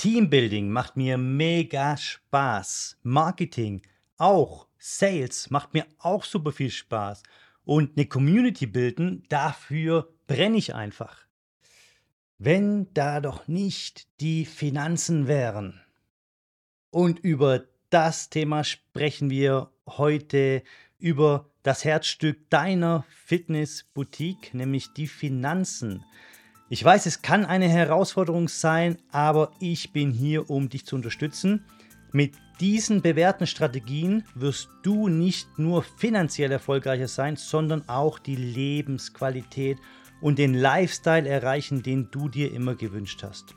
Teambuilding macht mir mega Spaß. Marketing auch. Sales macht mir auch super viel Spaß. Und eine Community bilden, dafür brenne ich einfach. Wenn da doch nicht die Finanzen wären. Und über das Thema sprechen wir heute über das Herzstück deiner Fitnessboutique, nämlich die Finanzen. Ich weiß, es kann eine Herausforderung sein, aber ich bin hier, um dich zu unterstützen. Mit diesen bewährten Strategien wirst du nicht nur finanziell erfolgreicher sein, sondern auch die Lebensqualität und den Lifestyle erreichen, den du dir immer gewünscht hast.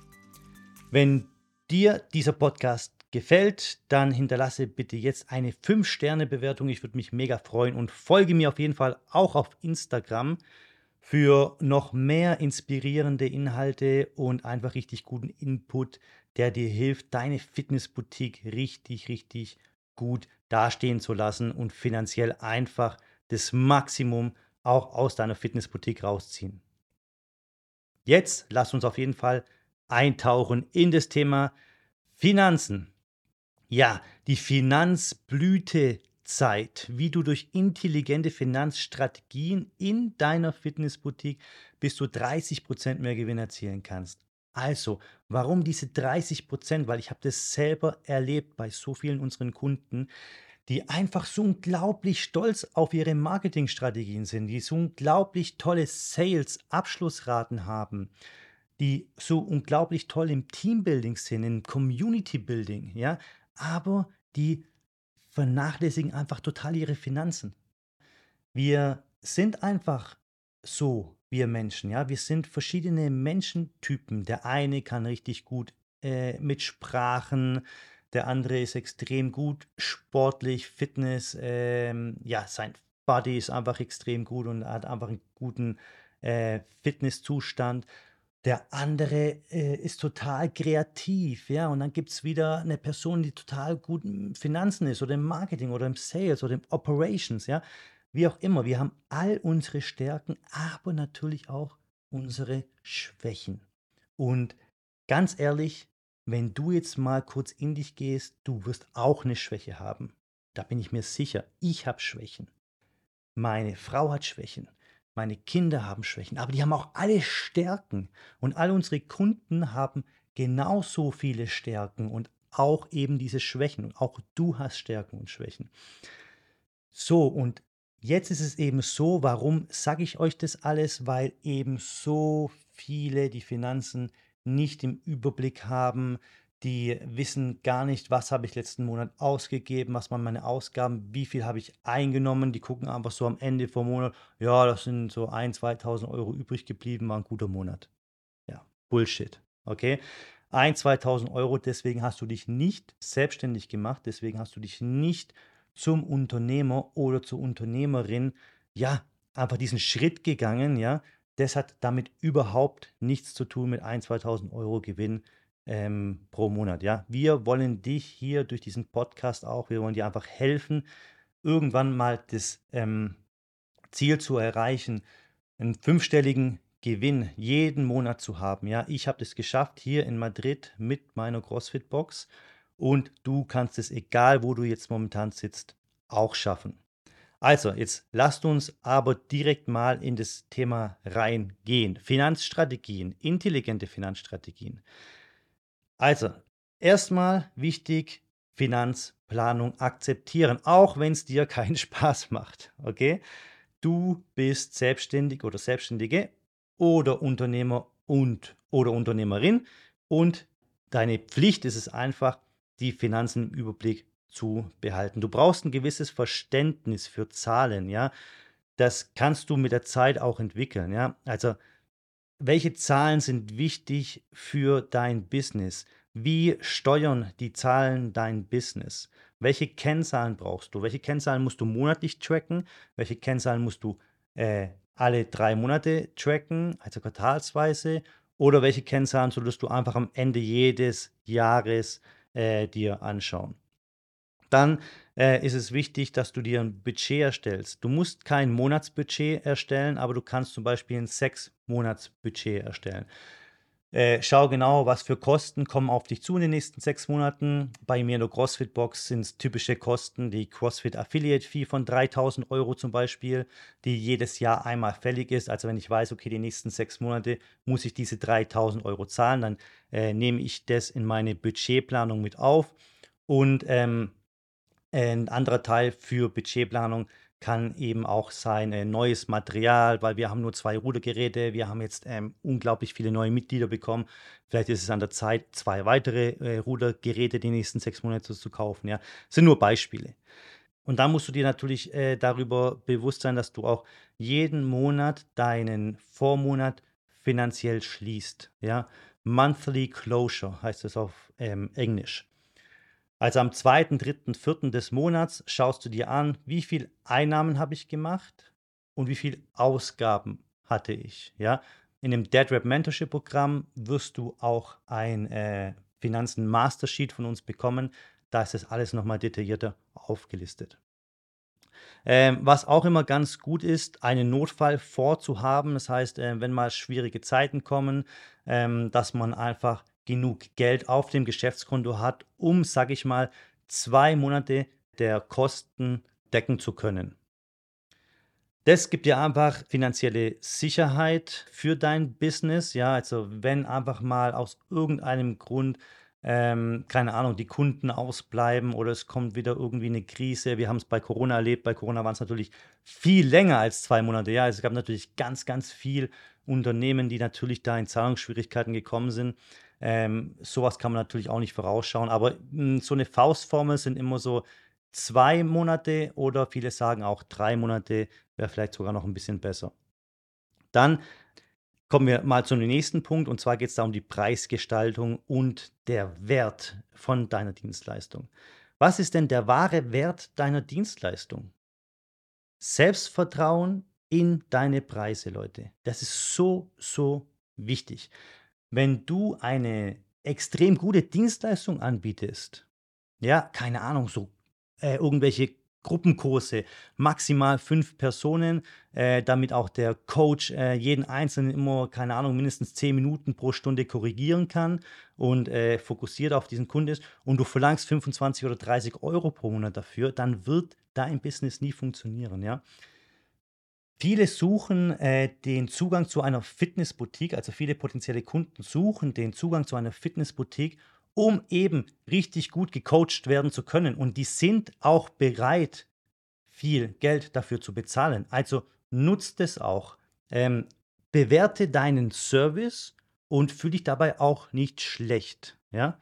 Wenn dir dieser Podcast gefällt, dann hinterlasse bitte jetzt eine 5-Sterne-Bewertung. Ich würde mich mega freuen und folge mir auf jeden Fall auch auf Instagram für noch mehr inspirierende Inhalte und einfach richtig guten Input, der dir hilft, deine Fitnessboutique richtig, richtig gut dastehen zu lassen und finanziell einfach das Maximum auch aus deiner Fitnessboutique rausziehen. Jetzt lass uns auf jeden Fall eintauchen in das Thema Finanzen. Ja, die Finanzblüte Zeit, wie du durch intelligente Finanzstrategien in deiner Fitnessboutique bis zu 30% mehr Gewinn erzielen kannst. Also, warum diese 30%? Weil ich habe das selber erlebt bei so vielen unseren Kunden, die einfach so unglaublich stolz auf ihre Marketingstrategien sind, die so unglaublich tolle Sales-Abschlussraten haben, die so unglaublich toll im Teambuilding sind, im Community-Building, ja, aber die vernachlässigen einfach total ihre Finanzen. Wir sind einfach so, wir Menschen, ja. Wir sind verschiedene Menschentypen. Der eine kann richtig gut äh, mit Sprachen, der andere ist extrem gut sportlich, Fitness, ähm, ja, sein Body ist einfach extrem gut und hat einfach einen guten äh, Fitnesszustand. Der andere äh, ist total kreativ, ja, und dann gibt es wieder eine Person, die total gut im Finanzen ist oder im Marketing oder im Sales oder im Operations, ja. Wie auch immer, wir haben all unsere Stärken, aber natürlich auch unsere Schwächen. Und ganz ehrlich, wenn du jetzt mal kurz in dich gehst, du wirst auch eine Schwäche haben. Da bin ich mir sicher. Ich habe Schwächen. Meine Frau hat Schwächen. Meine Kinder haben Schwächen, aber die haben auch alle Stärken. Und all unsere Kunden haben genauso viele Stärken und auch eben diese Schwächen. Und auch du hast Stärken und Schwächen. So, und jetzt ist es eben so, warum sage ich euch das alles? Weil eben so viele die Finanzen nicht im Überblick haben, die wissen gar nicht, was habe ich letzten Monat ausgegeben, was waren meine Ausgaben, wie viel habe ich eingenommen. Die gucken einfach so am Ende vom Monat, ja, das sind so 1.000, 2.000 Euro übrig geblieben, war ein guter Monat. Ja, Bullshit. Okay? 1.000, 2.000 Euro, deswegen hast du dich nicht selbstständig gemacht, deswegen hast du dich nicht zum Unternehmer oder zur Unternehmerin, ja, einfach diesen Schritt gegangen, ja. Das hat damit überhaupt nichts zu tun mit 1.000, 2.000 Euro Gewinn ähm, pro Monat. Ja, wir wollen dich hier durch diesen Podcast auch, wir wollen dir einfach helfen, irgendwann mal das ähm, Ziel zu erreichen, einen fünfstelligen Gewinn jeden Monat zu haben. Ja, ich habe das geschafft hier in Madrid mit meiner CrossFit Box und du kannst es, egal wo du jetzt momentan sitzt, auch schaffen. Also, jetzt lasst uns aber direkt mal in das Thema reingehen. Finanzstrategien, intelligente Finanzstrategien. Also, erstmal wichtig, Finanzplanung akzeptieren, auch wenn es dir keinen Spaß macht. Okay? Du bist selbstständig oder Selbstständige oder Unternehmer und oder Unternehmerin und deine Pflicht ist es einfach, die Finanzen im Überblick zu behalten. Du brauchst ein gewisses Verständnis für Zahlen, ja. Das kannst du mit der Zeit auch entwickeln, ja. Also welche Zahlen sind wichtig für dein Business? Wie steuern die Zahlen dein Business? Welche Kennzahlen brauchst du? Welche Kennzahlen musst du monatlich tracken? Welche Kennzahlen musst du äh, alle drei Monate tracken, also quartalsweise? Oder welche Kennzahlen solltest du einfach am Ende jedes Jahres äh, dir anschauen? Dann äh, ist es wichtig, dass du dir ein Budget erstellst. Du musst kein Monatsbudget erstellen, aber du kannst zum Beispiel ein Sechs-Monats-Budget erstellen. Äh, schau genau, was für Kosten kommen auf dich zu in den nächsten sechs Monaten. Bei mir in der CrossFit-Box sind es typische Kosten, die CrossFit Affiliate Fee von 3000 Euro zum Beispiel, die jedes Jahr einmal fällig ist. Also wenn ich weiß, okay, die nächsten sechs Monate muss ich diese 3000 Euro zahlen, dann äh, nehme ich das in meine Budgetplanung mit auf. Und ähm, ein anderer Teil für Budgetplanung kann eben auch sein äh, neues Material, weil wir haben nur zwei Rudergeräte, wir haben jetzt ähm, unglaublich viele neue Mitglieder bekommen. Vielleicht ist es an der Zeit, zwei weitere äh, Rudergeräte die nächsten sechs Monate zu kaufen. Ja, das sind nur Beispiele. Und da musst du dir natürlich äh, darüber bewusst sein, dass du auch jeden Monat deinen Vormonat finanziell schließt. Ja, Monthly Closure heißt es auf ähm, Englisch. Also am zweiten, dritten, vierten des Monats schaust du dir an, wie viel Einnahmen habe ich gemacht und wie viel Ausgaben hatte ich. Ja? In dem Dead Rap Mentorship Programm wirst du auch ein äh, Finanzen Master Sheet von uns bekommen. Da ist das alles nochmal detaillierter aufgelistet. Ähm, was auch immer ganz gut ist, einen Notfall vorzuhaben. Das heißt, äh, wenn mal schwierige Zeiten kommen, ähm, dass man einfach genug Geld auf dem Geschäftskonto hat, um, sage ich mal, zwei Monate der Kosten decken zu können. Das gibt dir einfach finanzielle Sicherheit für dein Business. Ja, also wenn einfach mal aus irgendeinem Grund, ähm, keine Ahnung, die Kunden ausbleiben oder es kommt wieder irgendwie eine Krise. Wir haben es bei Corona erlebt. Bei Corona waren es natürlich viel länger als zwei Monate. Ja, es gab natürlich ganz, ganz viel Unternehmen, die natürlich da in Zahlungsschwierigkeiten gekommen sind. Ähm, sowas kann man natürlich auch nicht vorausschauen, aber mh, hm, so eine Faustformel sind immer so zwei Monate oder viele sagen auch drei Monate, wäre vielleicht sogar noch ein bisschen besser. Dann kommen wir mal zum nächsten Punkt und zwar geht es da um die Preisgestaltung und der Wert von deiner Dienstleistung. Was ist denn der wahre Wert deiner Dienstleistung? Selbstvertrauen in deine Preise, Leute. Das ist so, so wichtig wenn du eine extrem gute Dienstleistung anbietest, ja, keine Ahnung, so äh, irgendwelche Gruppenkurse, maximal fünf Personen, äh, damit auch der Coach äh, jeden Einzelnen immer, keine Ahnung, mindestens zehn Minuten pro Stunde korrigieren kann und äh, fokussiert auf diesen Kunden ist und du verlangst 25 oder 30 Euro pro Monat dafür, dann wird dein Business nie funktionieren, ja. Viele suchen äh, den Zugang zu einer Fitnessboutique, also viele potenzielle Kunden suchen den Zugang zu einer Fitnessboutique, um eben richtig gut gecoacht werden zu können. Und die sind auch bereit, viel Geld dafür zu bezahlen. Also nutzt es auch. Ähm, bewerte deinen Service und fühle dich dabei auch nicht schlecht. Ja?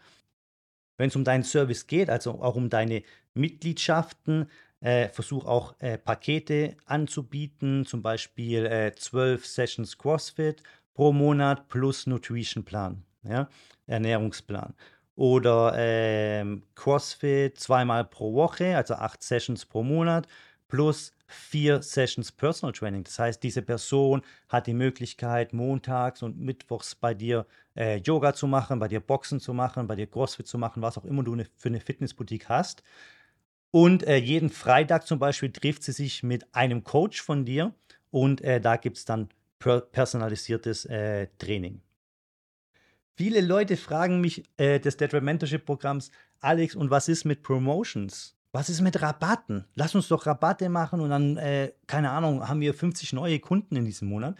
Wenn es um deinen Service geht, also auch um deine Mitgliedschaften, äh, versuche auch äh, Pakete anzubieten, zum Beispiel äh, 12 Sessions CrossFit pro Monat plus Nutrition Plan, ja? Ernährungsplan. Oder ähm, CrossFit zweimal pro Woche, also acht Sessions pro Monat plus vier Sessions Personal Training. Das heißt, diese Person hat die Möglichkeit, montags und mittwochs bei dir äh, Yoga zu machen, bei dir Boxen zu machen, bei dir CrossFit zu machen, was auch immer du ne, für eine Fitnessboutique hast. Und äh, jeden Freitag zum Beispiel trifft sie sich mit einem Coach von dir und äh, da gibt es dann per personalisiertes äh, Training. Viele Leute fragen mich äh, des Dead Mentorship Programms, Alex, und was ist mit Promotions? Was ist mit Rabatten? Lass uns doch Rabatte machen und dann, äh, keine Ahnung, haben wir 50 neue Kunden in diesem Monat.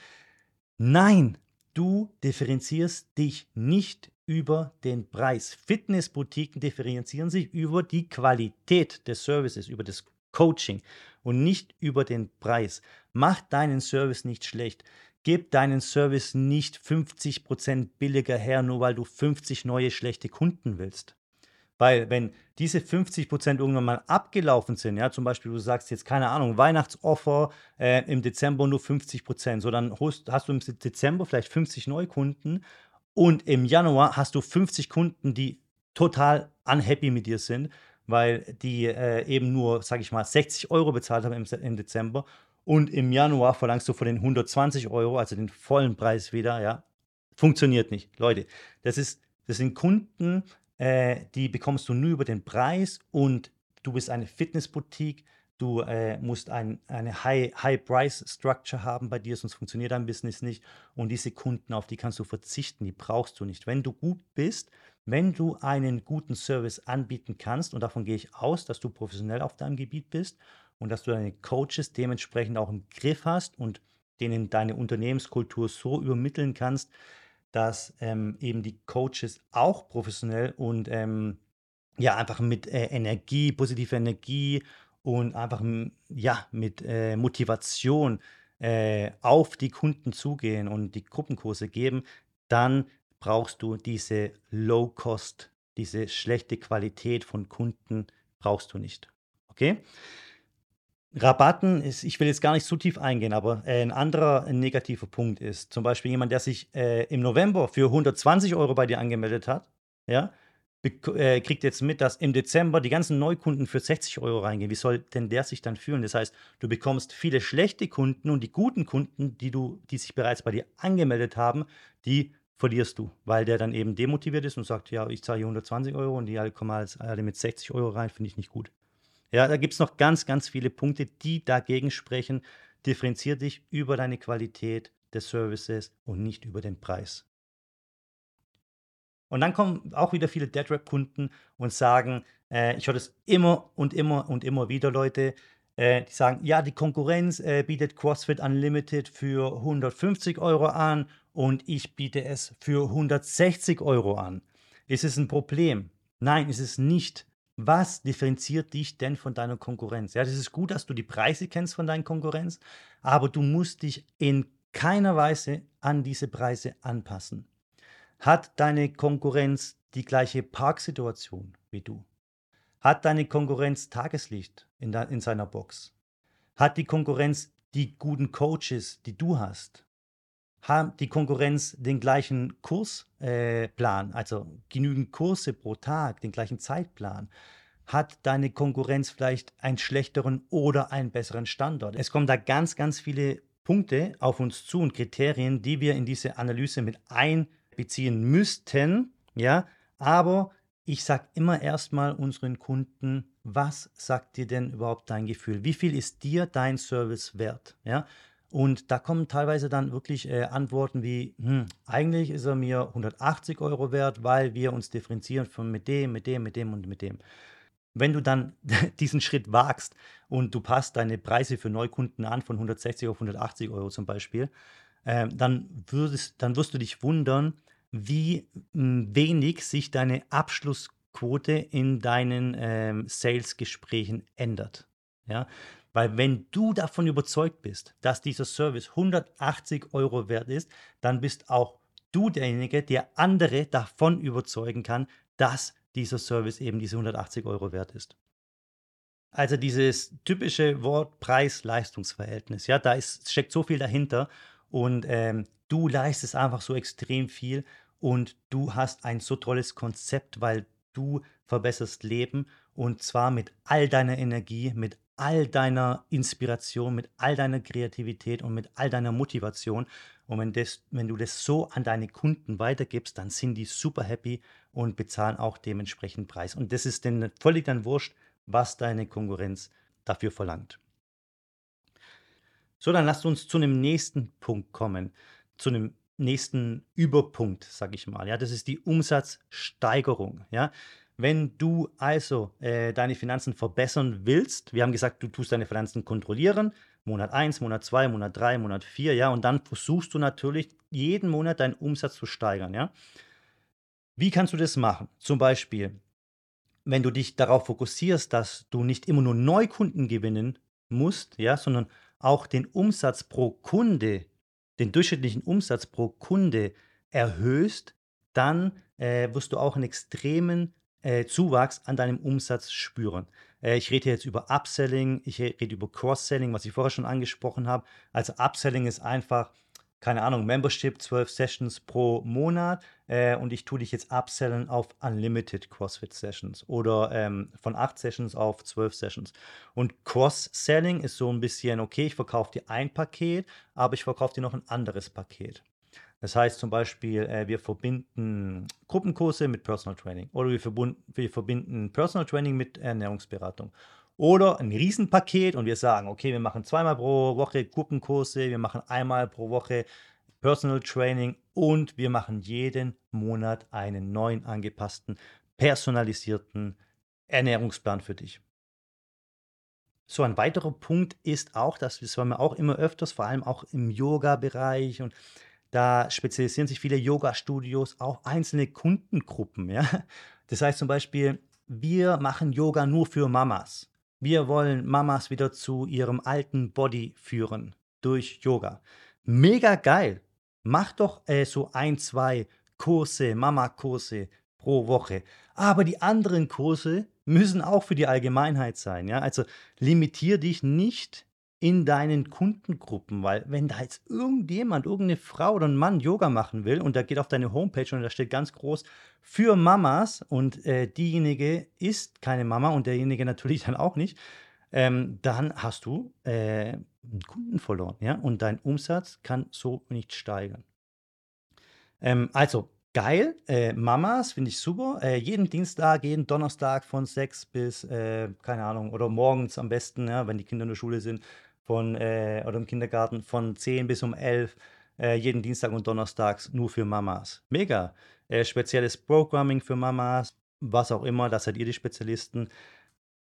Nein, du differenzierst dich nicht über den Preis. Fitnessboutiquen differenzieren sich über die Qualität des Services, über das Coaching und nicht über den Preis. Mach deinen Service nicht schlecht. Gib deinen Service nicht 50% billiger her, nur weil du 50 neue schlechte Kunden willst. Weil wenn diese 50% irgendwann mal abgelaufen sind, ja, zum Beispiel du sagst jetzt, keine Ahnung, Weihnachtsoffer äh, im Dezember nur 50%, so dann hast, hast du im Dezember vielleicht 50 Neukunden und im Januar hast du 50 Kunden, die total unhappy mit dir sind, weil die äh, eben nur, sag ich mal, 60 Euro bezahlt haben im, im, Dezember. Und im Januar verlangst du von den 120 Euro, also den vollen Preis wieder, ja. Funktioniert nicht. Leute, das, ist, das sind Kunden, äh, die bekommst du nur über den Preis und du bist eine Fitnessboutique. Du äh, musst ein, eine High-Price-Structure haben bei dir, sonst funktioniert dein Business nicht. Und diese Kunden, auf die kannst du verzichten, die brauchst du nicht. Wenn du gut bist, wenn du einen guten Service anbieten kannst, und davon gehe ich aus, dass du professionell auf deinem Gebiet bist und dass du deine Coaches dementsprechend auch im Griff hast und denen deine Unternehmenskultur so übermitteln kannst, dass ähm, eben die Coaches auch professionell und ähm, ja, einfach mit äh, Energie, positiver Energie und einfach ja, mit äh, Motivation äh, auf die Kunden zugehen und die Gruppenkurse geben, dann brauchst du diese Low-Cost, diese schlechte Qualität von Kunden, brauchst du nicht. Okay? Rabatten ist, ich will jetzt gar nicht zu tief eingehen, aber äh, ein anderer negativer Punkt ist zum Beispiel jemand, der sich äh, im November für 120 Euro bei dir angemeldet hat, ja, äh, kriegt jetzt mit, dass im Dezember die ganzen Neukunden für 60 Euro reingehen. Wie soll denn der sich dann fühlen? Das heißt, du bekommst viele schlechte Kunden und die guten Kunden, die du, die sich bereits bei dir angemeldet haben, die verlierst du, weil der dann eben demotiviert ist und sagt, ja, ich zahle hier 120 Euro und die alle kommen alle mit 60 Euro rein, finde ich nicht gut. Ja, da gibt es noch ganz, ganz viele Punkte, die dagegen sprechen. Differenzier dich über deine Qualität des Services und nicht über den Preis. Und dann kommen auch wieder viele DeadRap-Kunden und sagen, äh, ich höre das immer und immer und immer wieder, Leute, äh, die sagen, ja, die Konkurrenz äh, bietet CrossFit Unlimited für 150 Euro an und ich biete es für 160 Euro an. Ist es ein Problem? Nein, ist es nicht. Was differenziert dich denn von deiner Konkurrenz? Ja, das ist gut, dass du die Preise kennst von deiner Konkurrenz, aber du musst dich in keiner Weise an diese Preise anpassen. Hat deine Konkurrenz die gleiche Parksituation wie du? Hat deine Konkurrenz Tageslicht in, de, in seiner Box? Hat die Konkurrenz die guten Coaches, die du hast? Hat die Konkurrenz den gleichen Kursplan, äh, also genügend Kurse pro Tag, den gleichen Zeitplan? Hat deine Konkurrenz vielleicht einen schlechteren oder einen besseren Standort? Es kommen da ganz, ganz viele Punkte auf uns zu und Kriterien, die wir in diese Analyse mit einbeziehen beziehen müssten, ja, aber ich sage immer erstmal unseren Kunden, was sagt dir denn überhaupt dein Gefühl? Wie viel ist dir dein Service wert? Ja? Und da kommen teilweise dann wirklich äh, Antworten wie, hm, eigentlich ist er mir 180 Euro wert, weil wir uns differenzieren von mit dem, mit dem, mit dem und mit dem. Wenn du dann diesen Schritt wagst und du passt deine Preise für Neukunden an von 160 auf 180 Euro zum Beispiel, äh, dann, würdest, dann wirst du dich wundern, wie hm, wenig sich deine Abschlussquote in deinen ähm, Sales-Gesprächen ändert. Ja? Weil wenn du davon überzeugt bist, dass dieser Service 180 Euro wert ist, dann bist auch du derjenige, der andere davon überzeugen kann, dass dieser Service eben diese 180 Euro wert ist. Also dieses typische Wort Preis-Leistungs-Verhältnis, ja, da ist, steckt so viel dahinter und ähm, du leistest einfach so extrem viel und du hast ein so tolles Konzept, weil du verbesserst Leben und zwar mit all deiner Energie, mit all deiner Inspiration, mit all deiner Kreativität und mit all deiner Motivation. Und wenn, das, wenn du das so an deine Kunden weitergibst, dann sind die super happy und bezahlen auch dementsprechend Preis. Und das ist denn völlig dann wurscht, was deine Konkurrenz dafür verlangt. So, dann lasst uns zu einem nächsten Punkt kommen, zu einem nächsten Überpunkt, sage ich mal. Ja, das ist die Umsatzsteigerung. Ja, wenn du also äh, deine Finanzen verbessern willst, wir haben gesagt, du tust deine Finanzen kontrollieren, Monat 1, Monat 2, Monat 3, Monat 4, ja, und dann versuchst du natürlich jeden Monat deinen Umsatz zu steigern, ja. Wie kannst du das machen? Zum Beispiel, wenn du dich darauf fokussierst, dass du nicht immer nur Neukunden gewinnen musst, ja, sondern auch den Umsatz pro Kunde, den durchschnittlichen Umsatz pro Kunde erhöhst, dann äh, wirst du auch einen extremen äh, Zuwachs an deinem Umsatz spüren. Äh, ich rede jetzt über Upselling, ich rede über Cross-Selling, was ich vorher schon angesprochen habe. Also Upselling ist einfach, keine Ahnung, Membership, 12 Sessions pro Monat äh, und ich tue dich jetzt upsellen auf Unlimited CrossFit Sessions oder ähm, von 8 Sessions auf 12 Sessions. Und Cross-Selling ist so ein bisschen, okay, ich verkaufe dir ein Paket, aber ich verkaufe dir noch ein anderes Paket. Das heißt zum Beispiel, äh, wir verbinden Gruppenkurse mit Personal Training oder wir, wir verbinden Personal Training mit Ernährungsberatung Oder ein Riesenpaket und wir sagen, okay, wir machen zweimal pro Woche Gruppenkurse, wir machen einmal pro Woche Personal Training und wir machen jeden Monat einen neuen angepassten, personalisierten Ernährungsplan für dich. So ein weiterer Punkt ist auch, dass das wir auch immer öfters, vor allem auch im Yoga-Bereich und da spezialisieren sich viele Yoga-Studios auf einzelne Kundengruppen. Ja? Das heißt zum Beispiel, wir machen Yoga nur für Mamas. Wir wollen Mamas wieder zu ihrem alten Body führen durch Yoga. Mega geil. Mach doch äh, so ein, zwei Kurse, Mama-Kurse pro Woche. Aber die anderen Kurse müssen auch für die Allgemeinheit sein. Ja? Also limitier dich nicht in deinen Kundengruppen, weil wenn da jetzt irgendjemand, irgendeine Frau oder ein Mann Yoga machen will und der geht auf deine Homepage und da steht ganz groß für Mamas und äh, diejenige ist keine Mama und derjenige natürlich dann auch nicht, ähm, dann hast du äh, einen Kunden verloren, ja, und dein Umsatz kann so nicht steigern. Ähm, also geil, äh, Mamas finde ich super. Äh, jeden Dienstag, jeden Donnerstag von 6 bis, äh, keine Ahnung, oder morgens am besten, ja, wenn die Kinder in der Schule sind, von, äh, oder im Kindergarten von 10 bis um 11, äh, jeden Dienstag und Donnerstags nur für Mamas. Mega. Äh, spezielles Programming für Mamas, was auch immer, das seid ihr die Spezialisten.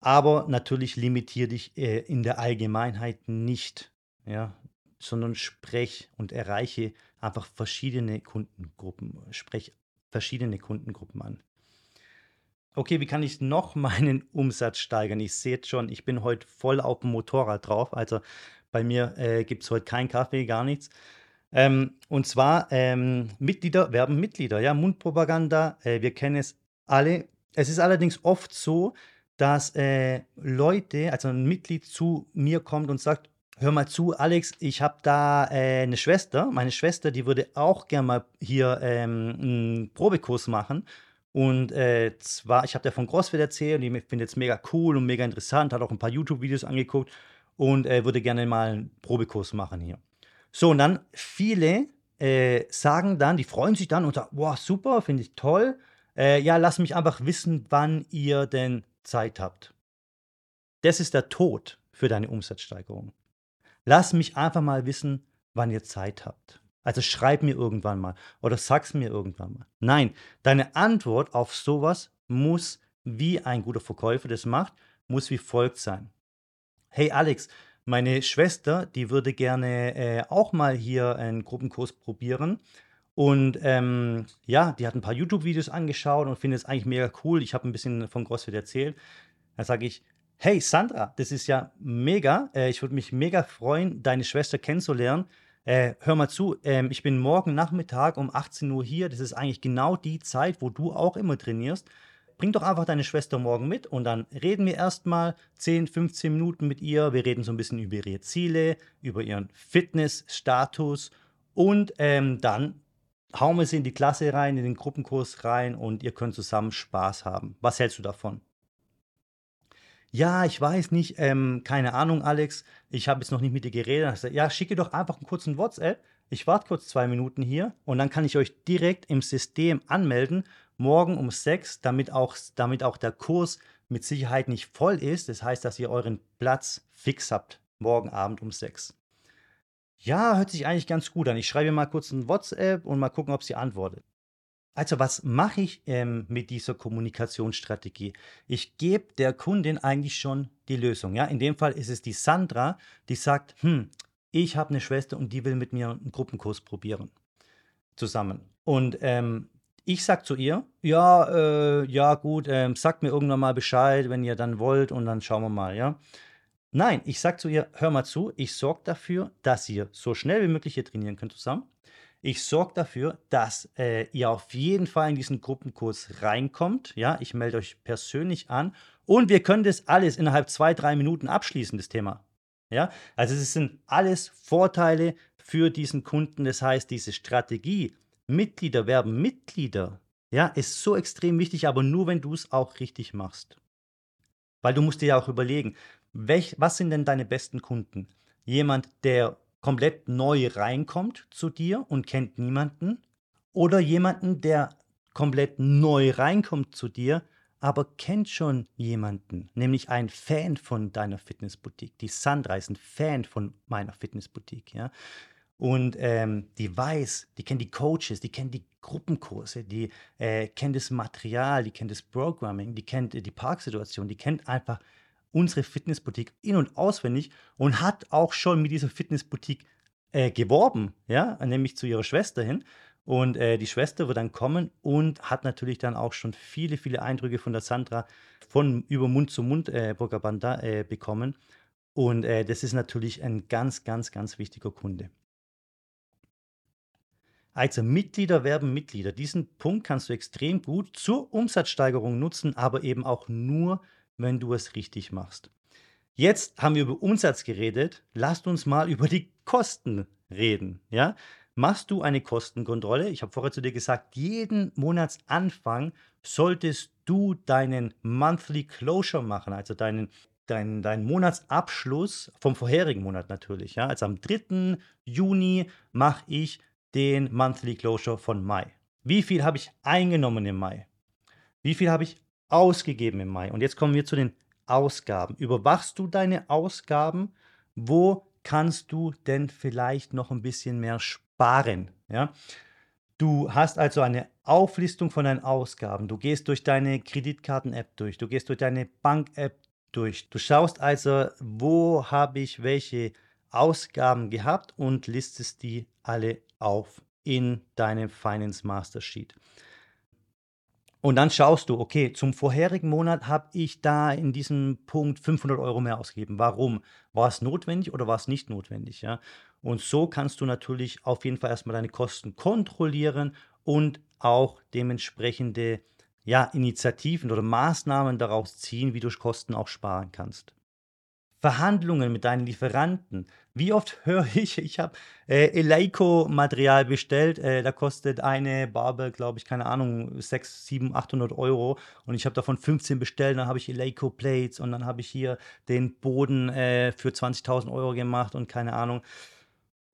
Aber natürlich limitiere dich äh, in der Allgemeinheit nicht, ja, sondern sprech und erreiche einfach verschiedene Kundengruppen, sprech verschiedene Kundengruppen an. Okay, wie kann ich noch meinen Umsatz steigern? Ich sehe schon, ich bin heute voll auf dem Motorrad drauf. Also bei mir äh, gibt es heute keinen Kaffee, gar nichts. Ähm, und zwar ähm, Mitglieder werben Mitglieder, ja, Mundpropaganda, äh, wir kennen es alle. Es ist allerdings oft so, dass äh, Leute, also ein Mitglied zu mir kommt und sagt, hör mal zu, Alex, ich habe da äh, eine Schwester, meine Schwester, die würde auch gerne mal hier ähm, einen Probekurs machen. Und äh, zwar, ich habe der von CrossFit erzählt, die findet es mega cool und mega interessant, hat auch ein paar YouTube-Videos angeguckt und äh, würde gerne mal einen Probekurs machen hier. So, und dann viele äh, sagen dann, die freuen sich dann und sagen, wow, super, finde ich toll. Äh, ja, lass mich einfach wissen, wann ihr denn Zeit habt. Das ist der Tod für deine Umsatzsteigerung. Lass mich einfach mal wissen, wann ihr Zeit habt. Also schreib mir irgendwann mal oder sag's mir irgendwann mal. Nein, deine Antwort auf sowas muss, wie ein guter Verkäufer das macht, muss wie folgt sein. Hey Alex, meine Schwester, die würde gerne äh, auch mal hier einen Gruppenkurs probieren. Und ähm, ja, die hat ein paar YouTube-Videos angeschaut und findet es eigentlich mega cool. Ich habe ein bisschen von CrossFit erzählt. Da sage ich, hey Sandra, das ist ja mega. Äh, ich würde mich mega freuen, deine Schwester kennenzulernen. Äh, hör mal zu, ähm, ich bin morgen Nachmittag um 18 Uhr hier. Das ist eigentlich genau die Zeit, wo du auch immer trainierst. Bring doch einfach deine Schwester morgen mit und dann reden wir erstmal 10, 15 Minuten mit ihr. Wir reden so ein bisschen über ihre Ziele, über ihren Fitnessstatus und ähm, dann hauen wir sie in die Klasse rein, in den Gruppenkurs rein und ihr könnt zusammen Spaß haben. Was hältst du davon? Ja, ich weiß nicht, ähm, keine Ahnung, Alex. Ich habe jetzt noch nicht mit dir geredet. Ich ja, schicke doch einfach einen kurzen WhatsApp. Ich warte kurz zwei Minuten hier und dann kann ich euch direkt im System anmelden, morgen um sechs, damit auch, damit auch der Kurs mit Sicherheit nicht voll ist. Das heißt, dass ihr euren Platz fix habt, morgen Abend um sechs. Ja, hört sich eigentlich ganz gut an. Ich schreibe mal kurz ein WhatsApp und mal gucken, ob sie antwortet. Also, was mache ich ähm, mit dieser Kommunikationsstrategie? Ich gebe der Kundin eigentlich schon die Lösung. Ja? In dem Fall ist es die Sandra, die sagt, hm, ich habe eine Schwester und die will mit mir einen Gruppenkurs probieren. Zusammen. Und ähm, ich sage zu ihr, ja, äh, ja gut, ähm, sagt mir irgendwann mal Bescheid, wenn ihr dann wollt und dann schauen wir mal, ja. Nein, ich sage zu ihr, hör mal zu, ich sorge dafür, dass ihr so schnell wie möglich hier trainieren könnt zusammen. Ich sorge dafür, dass äh, ihr auf jeden Fall in diesen Gruppenkurs reinkommt. Ja, ich melde euch persönlich an und wir können das alles innerhalb zwei, drei Minuten abschließen, das Thema. Ja, also es sind alles Vorteile für diesen Kunden. Das heißt, diese Strategie, Mitglieder werben Mitglieder, ja, ist so extrem wichtig, aber nur wenn du es auch richtig machst. Weil du musst dir ja auch überlegen, welch, was sind denn deine besten Kunden? Jemand, der komplett neu reinkommt zu dir und kennt niemanden? Oder jemanden, der komplett neu reinkommt zu dir, aber kennt schon jemanden, nämlich einen Fan von deiner Fitnessboutique. Die Sandra ist ein Fan von meiner Fitnessboutique, ja. Und ähm, die weiß, die kennt die Coaches, die kennt die Gruppenkurse, die äh, kennt das Material, die kennt das Programming, die kennt äh, die Parksituation, die kennt einfach unsere Fitnessboutique in- und auswendig und hat auch schon mit dieser Fitnessboutique äh, geworben, ja, nämlich zu ihrer Schwester hin. Und äh, die Schwester wird dann kommen und hat natürlich dann auch schon viele, viele Eindrücke von der Sandra von über Mund zu Mund äh, Propaganda äh, bekommen. Und äh, das ist natürlich ein ganz, ganz, ganz wichtiger Kunde. Also Mitglieder werben Mitglieder. Diesen Punkt kannst du extrem gut zur Umsatzsteigerung nutzen, aber eben auch nur, wenn du es richtig machst. Jetzt haben wir über Umsatz geredet. Lasst uns mal über die Kosten reden. Ja? Machst du eine Kostenkontrolle? Ich habe vorher zu dir gesagt, jeden Monatsanfang solltest du deinen Monthly Closure machen, also deinen, deinen, deinen Monatsabschluss vom vorherigen Monat natürlich. Ja? Also am 3. Juni mache ich den Monthly Closure von Mai. Wie viel habe ich eingenommen im Mai? Wie viel habe ich ausgegeben im Mai? Und jetzt kommen wir zu den Ausgaben. Überwachst du deine Ausgaben? Wo kannst du denn vielleicht noch ein bisschen mehr sparen? Ja? Du hast also eine Auflistung von deinen Ausgaben. Du gehst durch deine Kreditkarten-App durch. Du gehst durch deine Bank-App durch. Du schaust also, wo habe ich welche Ausgaben gehabt und listest die alle auf in deinem Finance Master Sheet. Und dann schaust du, okay, zum vorherigen Monat habe ich da in diesem Punkt 500 Euro mehr ausgegeben. Warum? War es notwendig oder war es nicht notwendig? Ja? Und so kannst du natürlich auf jeden Fall erstmal deine Kosten kontrollieren und auch dementsprechende ja, Initiativen oder Maßnahmen daraus ziehen, wie du Kosten auch sparen kannst. Verhandlungen mit deinen Lieferanten. Wie oft höre ich, ich habe äh, Eleiko-Material bestellt, äh, da kostet eine Barbe, glaube ich, keine Ahnung, 6, 7, 800 Euro und ich habe davon 15 bestellt, dann habe ich Eleiko-Plates und dann habe ich hier den Boden äh, für 20.000 Euro gemacht und keine Ahnung.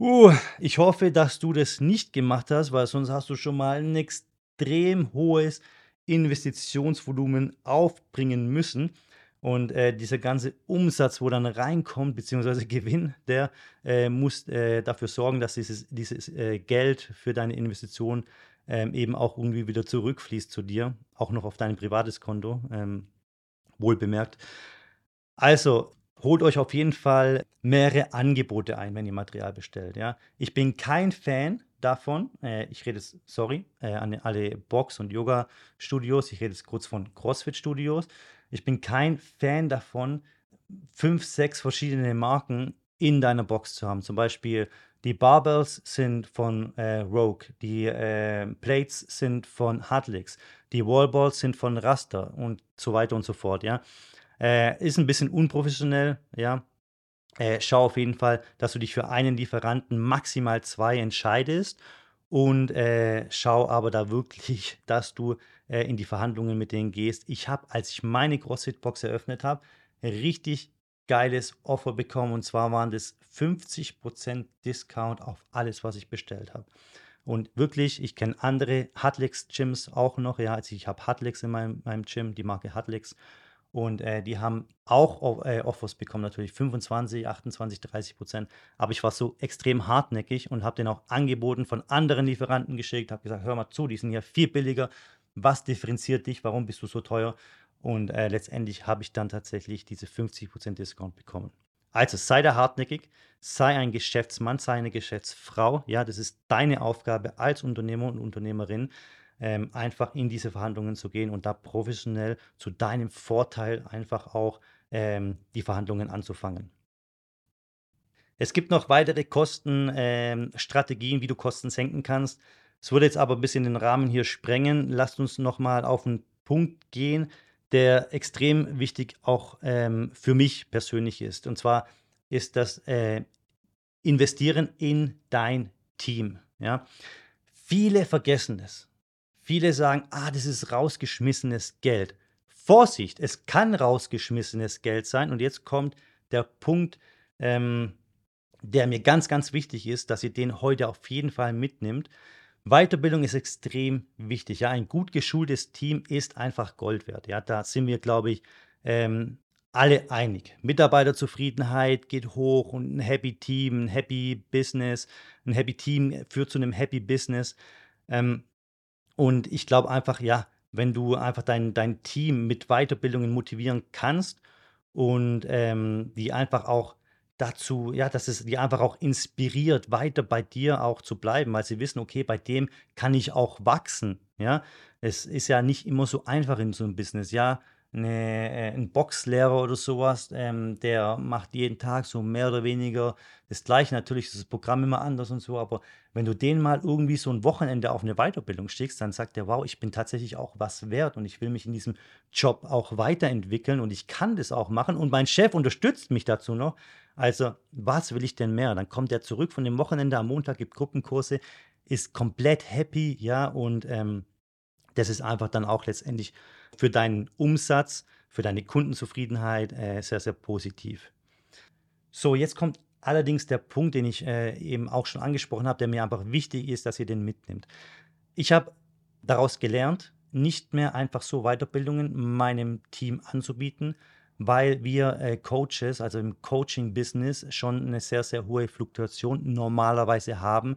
Uh, ich hoffe, dass du das nicht gemacht hast, weil sonst hast du schon mal ein extrem hohes Investitionsvolumen aufbringen müssen. Und äh, dieser ganze Umsatz, wo dann reinkommt, beziehungsweise Gewinn, der äh, muss äh, dafür sorgen, dass dieses, dieses äh, Geld für deine Investition ähm, eben auch irgendwie wieder zurückfließt zu dir, auch noch auf dein privates Konto, ähm, wohl bemerkt. Also holt euch auf jeden Fall mehrere Angebote ein, wenn ihr Material bestellt. Ja? Ich bin kein Fan davon, äh, ich rede jetzt, sorry, äh, an alle Box- und Yoga-Studios, ich rede jetzt kurz von CrossFit-Studios. Ich bin kein Fan davon, fünf, sechs verschiedene Marken in deiner Box zu haben. Zum Beispiel die Barbells sind von äh, Rogue, die äh, Plates sind von Hartlix, die Wallballs sind von Raster und so weiter und so fort. Ja, äh, ist ein bisschen unprofessionell. Ja, äh, schau auf jeden Fall, dass du dich für einen Lieferanten maximal zwei entscheidest und äh, schau aber da wirklich, dass du äh, in die Verhandlungen mit denen gehst. Ich habe, als ich meine CrossFit-Box eröffnet habe, richtig geiles Offer bekommen und zwar waren das 50% Discount auf alles, was ich bestellt habe. Und wirklich, ich kenne andere Hutlix-Gyms auch noch. Ja, also ich habe Hutlix in meinem, meinem Gym, die Marke Hutlix. Und äh, die haben auch äh, Offers bekommen, natürlich 25, 28, 30 Prozent. Aber ich war so extrem hartnäckig und habe den auch angeboten von anderen Lieferanten geschickt, habe gesagt, hör mal zu, die sind ja viel billiger was differenziert dich, warum bist du so teuer? Und äh, letztendlich habe ich dann tatsächlich diese 50% Discount bekommen. Also sei da hartnäckig, sei ein Geschäftsmann, sei eine Geschäftsfrau. Ja, das ist deine Aufgabe als Unternehmer und Unternehmerin, ähm, einfach in diese Verhandlungen zu gehen und da professionell zu deinem Vorteil einfach auch ähm, die Verhandlungen anzufangen. Es gibt noch weitere Kostenstrategien, ähm, wie du Kosten senken kannst. Es würde jetzt aber ein bisschen den Rahmen hier sprengen. Lasst uns nochmal auf einen Punkt gehen, der extrem wichtig auch ähm, für mich persönlich ist. Und zwar ist das äh, Investieren in dein Team. Ja? Viele vergessen es. Viele sagen, ah, das ist rausgeschmissenes Geld. Vorsicht, es kann rausgeschmissenes Geld sein. Und jetzt kommt der Punkt, ähm, der mir ganz, ganz wichtig ist, dass ihr den heute auf jeden Fall mitnimmt. Weiterbildung ist extrem wichtig. Ja, ein gut geschultes Team ist einfach Gold wert. Ja, da sind wir, glaube ich, ähm, alle einig. Mitarbeiterzufriedenheit geht hoch und ein Happy Team, ein Happy Business, ein Happy Team führt zu einem Happy Business. Ähm, und ich glaube einfach, ja, wenn du einfach dein, dein Team mit Weiterbildungen motivieren kannst und ähm, die einfach auch dazu, ja, dass es die einfach auch inspiriert, weiter bei dir auch zu bleiben, weil sie wissen, okay, bei dem kann ich auch wachsen. Ja, es ist ja nicht immer so einfach in so einem Business. Ja, eine, äh, ein Boxlehrer oder sowas, ähm, der macht jeden Tag so mehr oder weniger das Gleiche. Natürlich ist das Programm immer anders und so, aber wenn du den mal irgendwie so ein Wochenende auf eine Weiterbildung schickst, dann sagt er, wow, ich bin tatsächlich auch was wert und ich will mich in diesem Job auch weiterentwickeln und ich kann das auch machen und mein Chef unterstützt mich dazu noch. Also, was will ich denn mehr? Dann kommt er zurück von dem Wochenende am Montag, gibt Gruppenkurse, ist komplett happy, ja, und ähm, das ist einfach dann auch letztendlich für deinen Umsatz, für deine Kundenzufriedenheit äh, sehr, sehr positiv. So, jetzt kommt allerdings der Punkt, den ich äh, eben auch schon angesprochen habe, der mir einfach wichtig ist, dass ihr den mitnimmt. Ich habe daraus gelernt, nicht mehr einfach so Weiterbildungen meinem Team anzubieten, weil wir äh, Coaches, also im Coaching-Business, schon eine sehr, sehr hohe Fluktuation normalerweise haben.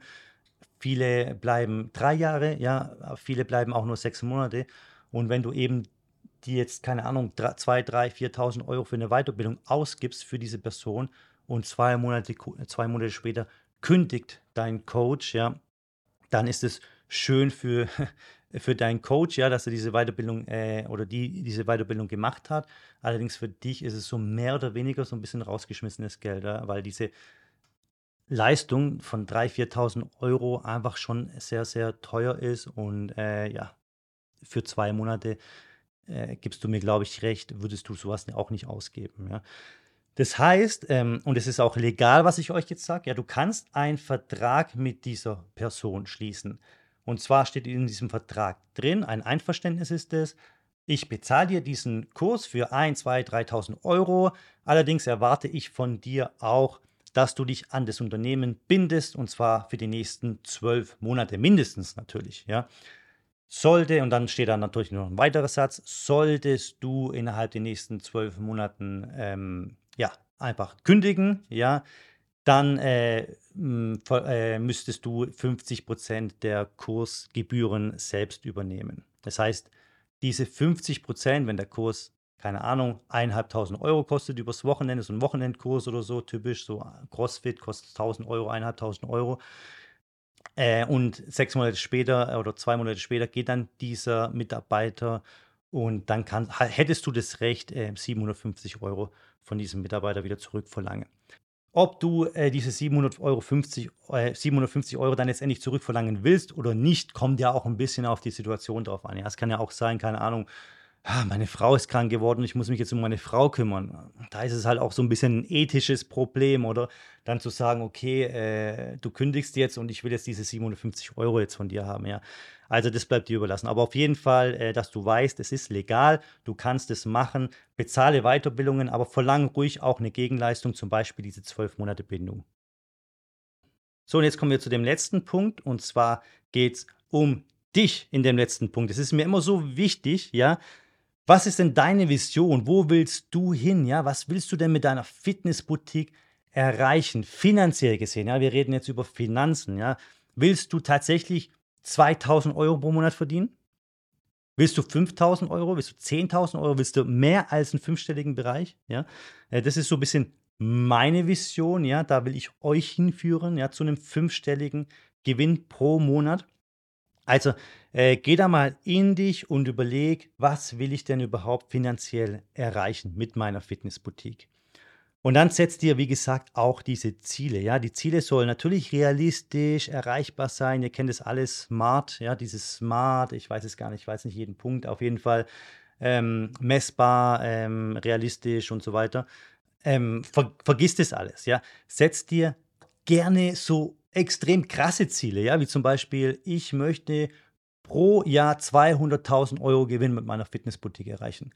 Viele bleiben drei Jahre, ja, viele bleiben auch nur sechs Monate. Und wenn du eben die jetzt, keine Ahnung, 2, 3, 4.000 Euro für eine Weiterbildung ausgibst für diese Person und zwei Monate, zwei Monate später kündigt dein Coach, ja, dann ist es schön für, für deinen Coach, ja, dass er diese Weiterbildung äh, oder die diese Weiterbildung gemacht hat. Allerdings für dich ist es so mehr oder weniger so ein bisschen rausgeschmissenes Geld, ja, weil diese Leistung von 3.000, 4.000 Euro einfach schon sehr, sehr teuer ist und äh, ja, für zwei Monate äh, gibst du mir, glaube ich, recht, würdest du sowas auch nicht ausgeben. Ja. Das heißt, ähm, und es ist auch legal, was ich euch jetzt sage, ja, du kannst einen Vertrag mit dieser Person schließen. Und zwar steht in diesem Vertrag drin, ein Einverständnis ist es, ich bezahle dir diesen Kurs für 1, 2, 3.000 Euro. Allerdings erwarte ich von dir auch, dass du dich an das Unternehmen bindest und zwar für die nächsten zwölf Monate mindestens natürlich. Ja. Sollte, und dann steht da natürlich noch ein weiterer Satz, solltest du innerhalb der nächsten zwölf Monaten ähm, ja, einfach kündigen, ja, dann äh, äh, müsstest du 50% der Kursgebühren selbst übernehmen. Das heißt, diese 50%, wenn der Kurs, keine Ahnung, 1.500 Euro kostet übers Wochenende, so ein Wochenendkurs oder so, typisch, so CrossFit kostet 1.000 Euro, 1.500 Euro, äh, und sechs Monate später äh, oder zwei Monate später geht dann dieser Mitarbeiter und dann kann, hättest du das Recht, äh, 750 Euro von diesem Mitarbeiter wieder zurückverlangen. Ob du äh, diese 700 Euro 50, äh, 750 Euro dann letztendlich zurückverlangen willst oder nicht, kommt ja auch ein bisschen auf die Situation drauf an. Ja, es kann ja auch sein, keine Ahnung, ah, meine Frau ist krank geworden, ich muss mich jetzt um meine Frau kümmern. Da ist es halt auch so ein bisschen ein ethisches Problem, oder? Dann zu sagen, okay, äh, du kündigst jetzt und ich will jetzt diese 750 Euro jetzt von dir haben, ja. Also das bleibt dir überlassen. Aber auf jeden Fall, äh, dass du weißt, es ist legal, du kannst es machen, bezahle Weiterbildungen, aber verlange ruhig auch eine Gegenleistung, zum Beispiel diese zwölf Monate Bindung. So, und jetzt kommen wir zu dem letzten Punkt, und zwar geht es um dich in dem letzten Punkt. Es ist mir immer so wichtig, ja, was ist denn deine Vision? Wo willst du hin? Ja, was willst du denn mit deiner Fitnessboutique erreichen? Finanziell gesehen, ja, wir reden jetzt über Finanzen, ja. Willst du tatsächlich 2000 Euro pro Monat verdienen? Willst du 5000 Euro? Willst du 10.000 Euro? Willst du mehr als einen fünfstelligen Bereich? Ja, äh, das ist so ein bisschen meine Vision. Ja, da will ich euch hinführen, ja, zu einem fünfstelligen Gewinn pro Monat. Also äh, geh da mal in dich und überleg, was will ich denn überhaupt finanziell erreichen mit meiner Fitnessboutique. Und dann setzt dir, wie gesagt, auch diese Ziele. Ja, die Ziele sollen natürlich realistisch erreichbar sein. Ihr kennt es alles smart, ja, dieses smart, ich weiß es gar nicht, ich weiß nicht jeden Punkt, auf jeden Fall ähm, messbar, ähm, realistisch und so weiter. Ähm, ver vergiss das alles, ja. Setz dir gerne so extrem krasse Ziele, ja, wie zum Beispiel, ich möchte pro Jahr 200.000 Euro Gewinn mit meiner Fitnessboutique erreichen.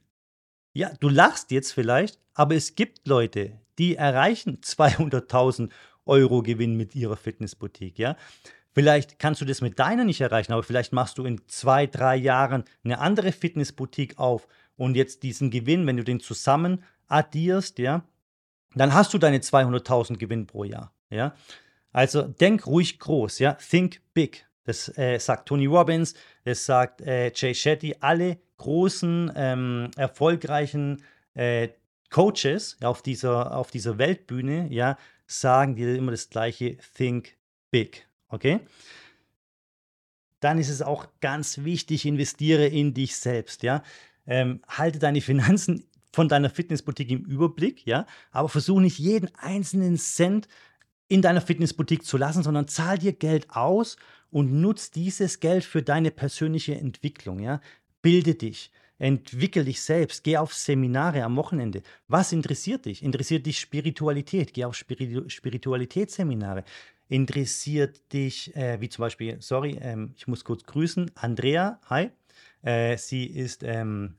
Ja, du lachst jetzt vielleicht, aber es gibt Leute, die erreichen 200.000 Euro Gewinn mit ihrer Fitnessboutique, ja. Vielleicht kannst du das mit deiner nicht erreichen, aber vielleicht machst du in zwei, drei Jahren eine andere Fitnessboutique auf und jetzt diesen Gewinn, wenn du den zusammen addierst, ja, dann hast du deine 200.000 Gewinn pro Jahr, ja. Also denk ruhig groß, ja, think big. Das äh, sagt Tony Robbins, das sagt äh, Jay Shetty, alle großen, ähm, erfolgreichen äh, Coaches auf dieser, auf dieser Weltbühne, ja, sagen dir immer das gleiche, think big, okay? Dann ist es auch ganz wichtig, investiere in dich selbst, ja. Ähm, halte deine Finanzen von deiner Fitnessboutique im Überblick, ja, aber versuche nicht jeden einzelnen Cent in deiner Fitnessboutique zu lassen, sondern zahl dir Geld aus und nutz dieses Geld für deine persönliche Entwicklung, ja. Bilde dich, entwickel dich selbst, geh auf Seminare am Wochenende. Was interessiert dich? Interessiert dich Spiritualität? Geh auf Spiritu Spiritualitätsseminare. Interessiert dich, äh, wie zum Beispiel, sorry, ähm, ich muss kurz grüßen, Andrea, hi. Äh, sie ist ähm,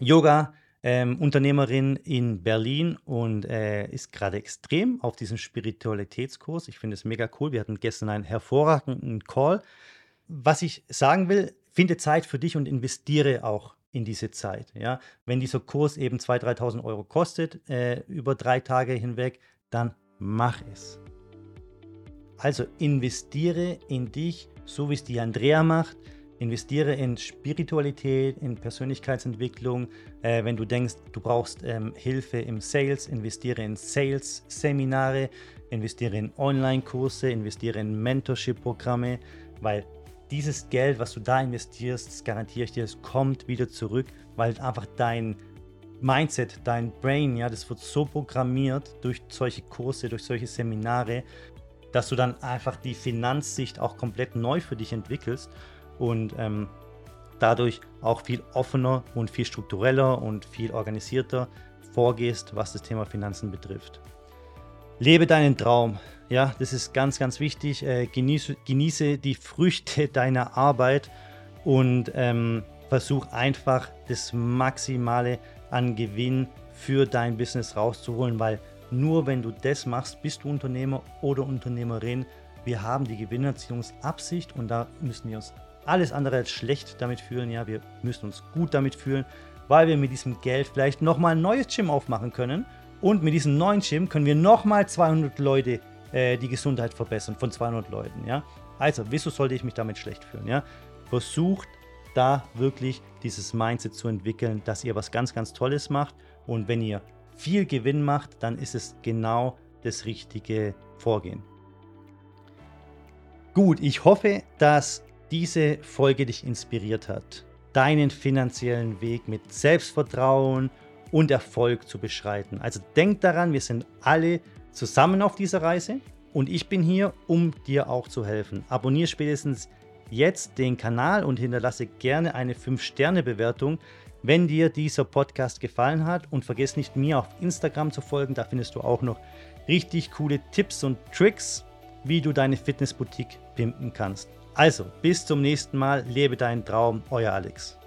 Yoga, ähm, Unternehmerin in Berlin und äh, ist gerade extrem auf diesem Spiritualitätskurs. Ich finde es mega cool. Wir hatten gestern einen hervorragenden Call. Was ich sagen will, finde Zeit für dich und investiere auch in diese Zeit. Ja? Wenn dieser Kurs eben 2.000, 3.000 Euro kostet, äh, über drei Tage hinweg, dann mach es. Also investiere in dich, so wie es die Andrea macht. Investiere in Spiritualität, in Persönlichkeitsentwicklung. Äh, wenn du denkst, du brauchst ähm, Hilfe im Sales, investiere in Sales-Seminare, investiere in Online-Kurse, investiere in Mentorship-Programme, weil dieses Geld, was du da investierst, garantiere ich dir, es kommt wieder zurück, weil einfach dein Mindset, dein Brain, ja, das wird so programmiert durch solche Kurse, durch solche Seminare, dass du dann einfach die Finanzsicht auch komplett neu für dich entwickelst und ähm, dadurch auch viel offener und viel struktureller und viel organisierter vorgehst, was das Thema Finanzen betrifft. Lebe deinen Traum. Ja, das ist ganz, ganz wichtig. Äh, genieße, genieße, die Früchte deiner Arbeit und ähm, versuch einfach das Maximale an Gewinn für dein Business rauszuholen, weil nur wenn du das machst, bist du Unternehmer oder Unternehmerin. Wir haben die Gewinnerziehungsabsicht und da müssen wir uns alles andere als schlecht damit fühlen. Ja, wir müssen uns gut damit fühlen, weil wir mit diesem Geld vielleicht nochmal ein neues Gym aufmachen können. Und mit diesem neuen Gym können wir nochmal 200 Leute äh, die Gesundheit verbessern von 200 Leuten. Ja? Also, wieso sollte ich mich damit schlecht fühlen? Ja? Versucht da wirklich dieses Mindset zu entwickeln, dass ihr was ganz, ganz Tolles macht. Und wenn ihr viel Gewinn macht, dann ist es genau das richtige Vorgehen. Gut, ich hoffe, dass diese Folge dich inspiriert hat, deinen finanziellen Weg mit Selbstvertrauen und Erfolg zu beschreiten. Also denk daran, wir sind alle zusammen auf dieser Reise und ich bin hier, um dir auch zu helfen. Abonniere spätestens jetzt den Kanal und hinterlasse gerne eine 5-Sterne-Bewertung, wenn dir dieser Podcast gefallen hat. Und vergiss nicht, mir auf Instagram zu folgen. Da findest du auch noch richtig coole Tipps und Tricks, wie du deine Fitnessboutique pimpen kannst. Also, bis zum nächsten Mal. Lebe deinen Traum, euer Alex.